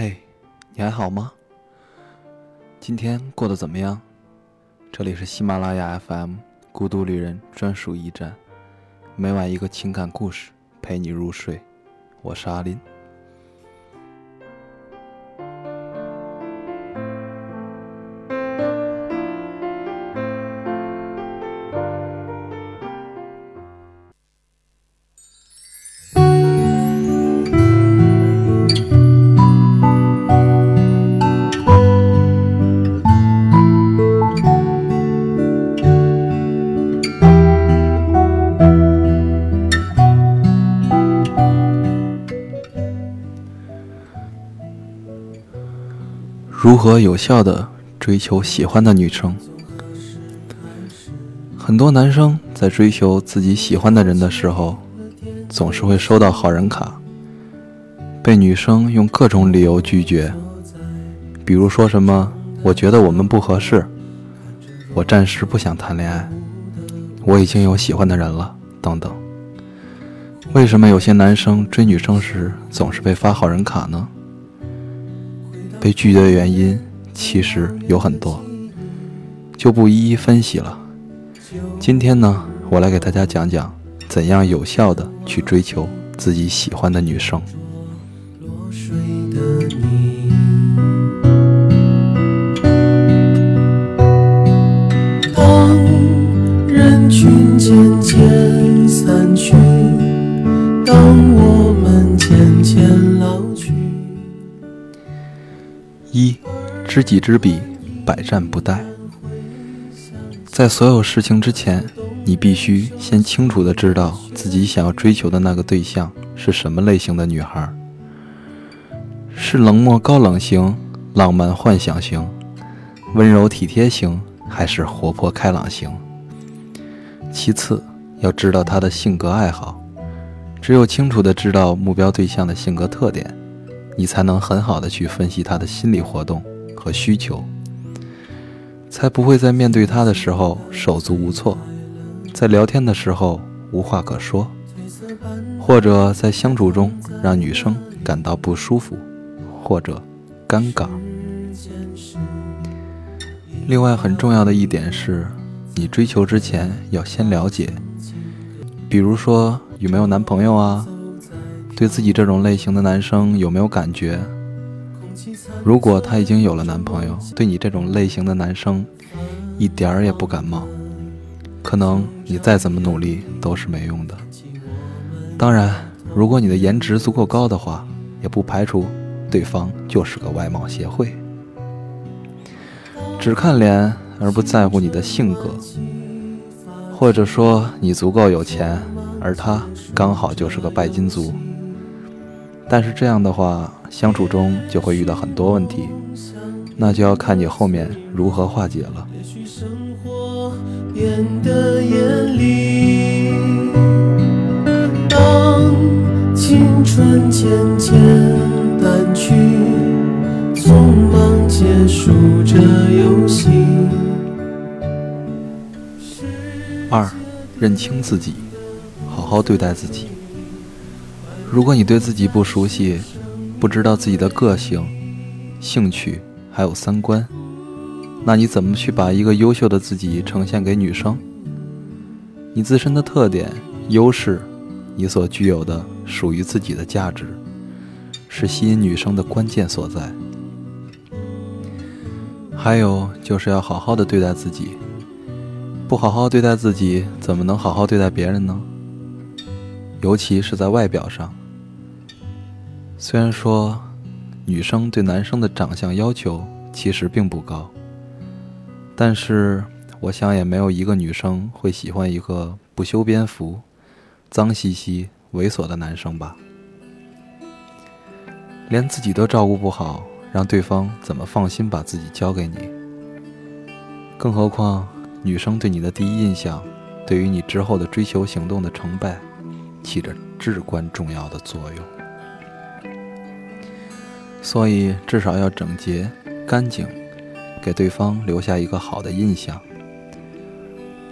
嘿，你还好吗？今天过得怎么样？这里是喜马拉雅 FM 孤独旅人专属驿站，每晚一个情感故事陪你入睡。我是阿林。如何有效的追求喜欢的女生？很多男生在追求自己喜欢的人的时候，总是会收到好人卡，被女生用各种理由拒绝，比如说什么“我觉得我们不合适”，“我暂时不想谈恋爱”，“我已经有喜欢的人了”等等。为什么有些男生追女生时总是被发好人卡呢？被拒绝的原因其实有很多，就不一一分析了。今天呢，我来给大家讲讲怎样有效的去追求自己喜欢的女生。知己知彼，百战不殆。在所有事情之前，你必须先清楚的知道自己想要追求的那个对象是什么类型的女孩，是冷漠高冷型、浪漫幻想型、温柔体贴型，还是活泼开朗型？其次，要知道她的性格爱好。只有清楚的知道目标对象的性格特点。你才能很好的去分析他的心理活动和需求，才不会在面对他的时候手足无措，在聊天的时候无话可说，或者在相处中让女生感到不舒服或者尴尬。另外很重要的一点是，你追求之前要先了解，比如说有没有男朋友啊。对自己这种类型的男生有没有感觉？如果他已经有了男朋友，对你这种类型的男生一点儿也不感冒，可能你再怎么努力都是没用的。当然，如果你的颜值足够高的话，也不排除对方就是个外貌协会，只看脸而不在乎你的性格，或者说你足够有钱，而他刚好就是个拜金族。但是这样的话，相处中就会遇到很多问题，那就要看你后面如何化解了。当青春渐渐淡去，匆忙结束这游戏。二，认清自己，好好对待自己。如果你对自己不熟悉，不知道自己的个性、兴趣还有三观，那你怎么去把一个优秀的自己呈现给女生？你自身的特点、优势，你所具有的属于自己的价值，是吸引女生的关键所在。还有就是要好好的对待自己，不好好对待自己，怎么能好好对待别人呢？尤其是在外表上。虽然说，女生对男生的长相要求其实并不高，但是我想也没有一个女生会喜欢一个不修边幅、脏兮兮、猥琐的男生吧？连自己都照顾不好，让对方怎么放心把自己交给你？更何况，女生对你的第一印象，对于你之后的追求行动的成败，起着至关重要的作用。所以至少要整洁、干净，给对方留下一个好的印象。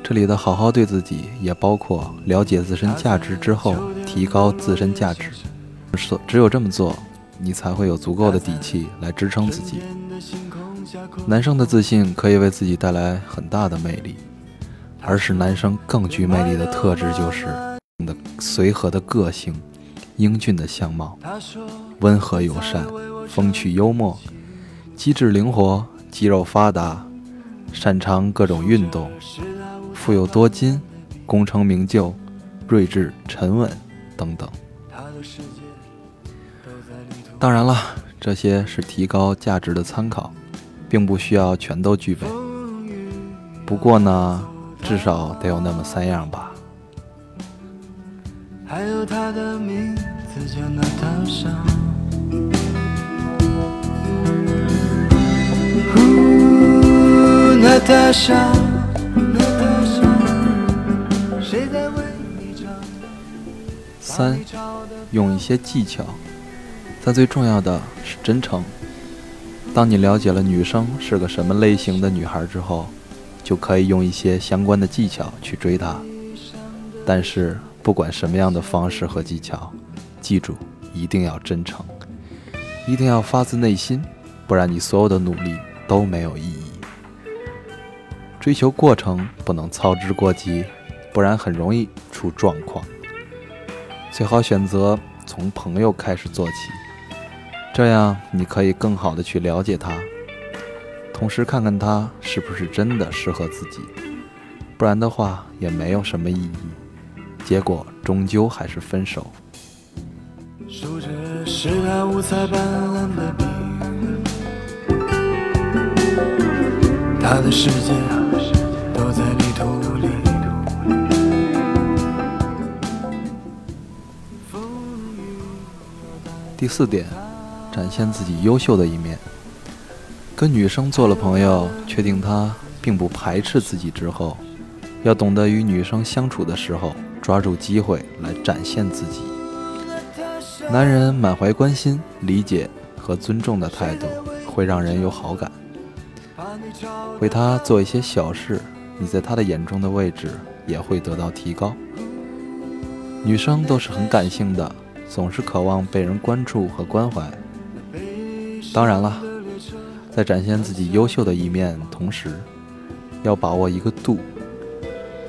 这里的好好对自己，也包括了解自身价值之后提高自身价值。所只有这么做，你才会有足够的底气来支撑自己。男生的自信可以为自己带来很大的魅力，而使男生更具魅力的特质就是你的随和的个性、英俊的相貌、温和友善、风趣幽默、机智灵活、肌肉发达、擅长各种运动、富有多金、功成名就、睿智沉稳等等。当然了，这些是提高价值的参考，并不需要全都具备。不过呢，至少得有那么三样吧。还有他的名字叫娜塔莎。娜塔莎，娜塔莎，谁在为你唱？三，用一些技巧。但最重要的是真诚。当你了解了女生是个什么类型的女孩之后，就可以用一些相关的技巧去追她。但是不管什么样的方式和技巧，记住一定要真诚，一定要发自内心，不然你所有的努力都没有意义。追求过程不能操之过急，不然很容易出状况。最好选择从朋友开始做起。这样你可以更好的去了解他，同时看看他是不是真的适合自己，不然的话也没有什么意义，结果终究还是分手。他的世界第四点。展现自己优秀的一面。跟女生做了朋友，确定她并不排斥自己之后，要懂得与女生相处的时候，抓住机会来展现自己。男人满怀关心、理解和尊重的态度，会让人有好感。为他做一些小事，你在他的眼中的位置也会得到提高。女生都是很感性的，总是渴望被人关注和关怀。当然了，在展现自己优秀的一面同时，要把握一个度。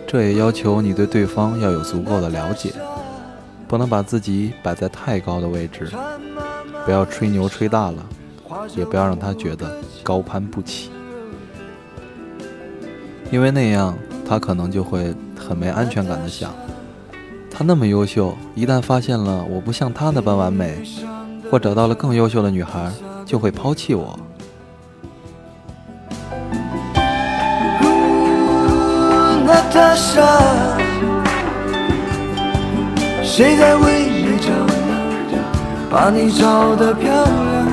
这也要求你对对方要有足够的了解，不能把自己摆在太高的位置，不要吹牛吹大了，也不要让他觉得高攀不起，因为那样他可能就会很没安全感的想：他那么优秀，一旦发现了我不像他那般完美，或找到了更优秀的女孩。就会抛弃我。谁在为你把你照得漂亮？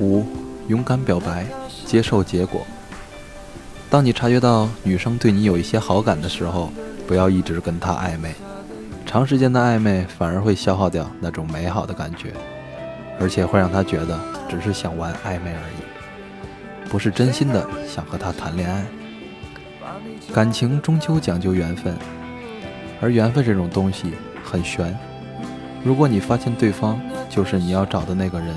五，勇敢表白，接受结果。当你察觉到女生对你有一些好感的时候，不要一直跟她暧昧。长时间的暧昧反而会消耗掉那种美好的感觉，而且会让她觉得只是想玩暧昧而已，不是真心的想和她谈恋爱。感情终究讲究缘分，而缘分这种东西很玄。如果你发现对方就是你要找的那个人，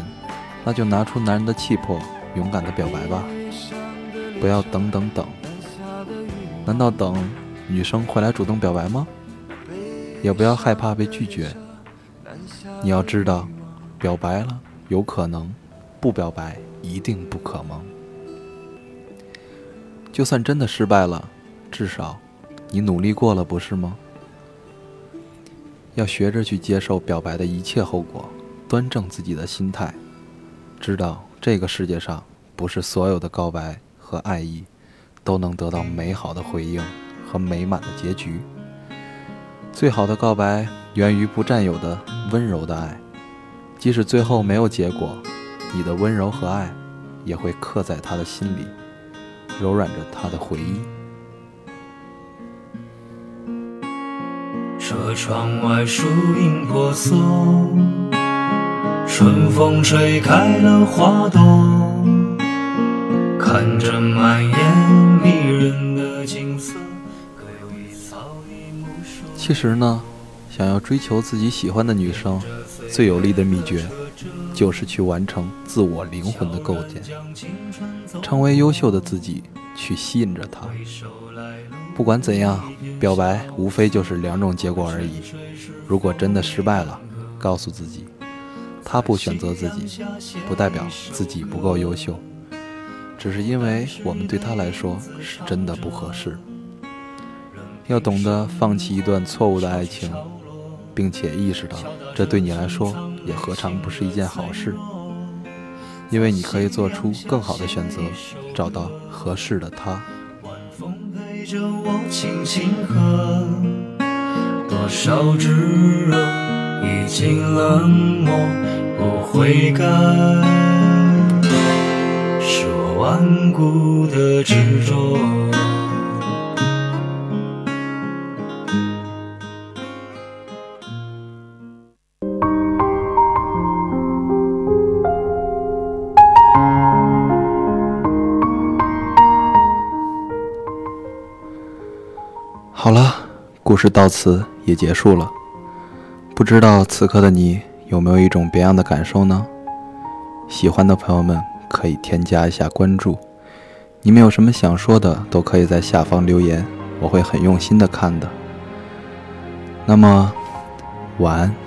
那就拿出男人的气魄，勇敢的表白吧，不要等等等。难道等女生会来主动表白吗？也不要害怕被拒绝。你要知道，表白了有可能，不表白一定不可能。就算真的失败了，至少你努力过了，不是吗？要学着去接受表白的一切后果，端正自己的心态，知道这个世界上不是所有的告白和爱意都能得到美好的回应和美满的结局。最好的告白源于不占有的温柔的爱，即使最后没有结果，你的温柔和爱也会刻在他的心里，柔软着他的回忆。车窗外树影婆娑，春风吹开了花朵，着满眼迷人的景色。其实呢，想要追求自己喜欢的女生，最有力的秘诀，就是去完成自我灵魂的构建，成为优秀的自己，去吸引着她。不管怎样，表白无非就是两种结果而已。如果真的失败了，告诉自己，他不选择自己，不代表自己不够优秀，只是因为我们对他来说是真的不合适。要懂得放弃一段错误的爱情。并且意识到，这对你来说也何尝不是一件好事？因为你可以做出更好的选择，找到合适的他。多少炙热已经冷漠，不悔改，顽固的执着。好了，故事到此也结束了。不知道此刻的你有没有一种别样的感受呢？喜欢的朋友们可以添加一下关注。你们有什么想说的，都可以在下方留言，我会很用心的看的。那么，晚安。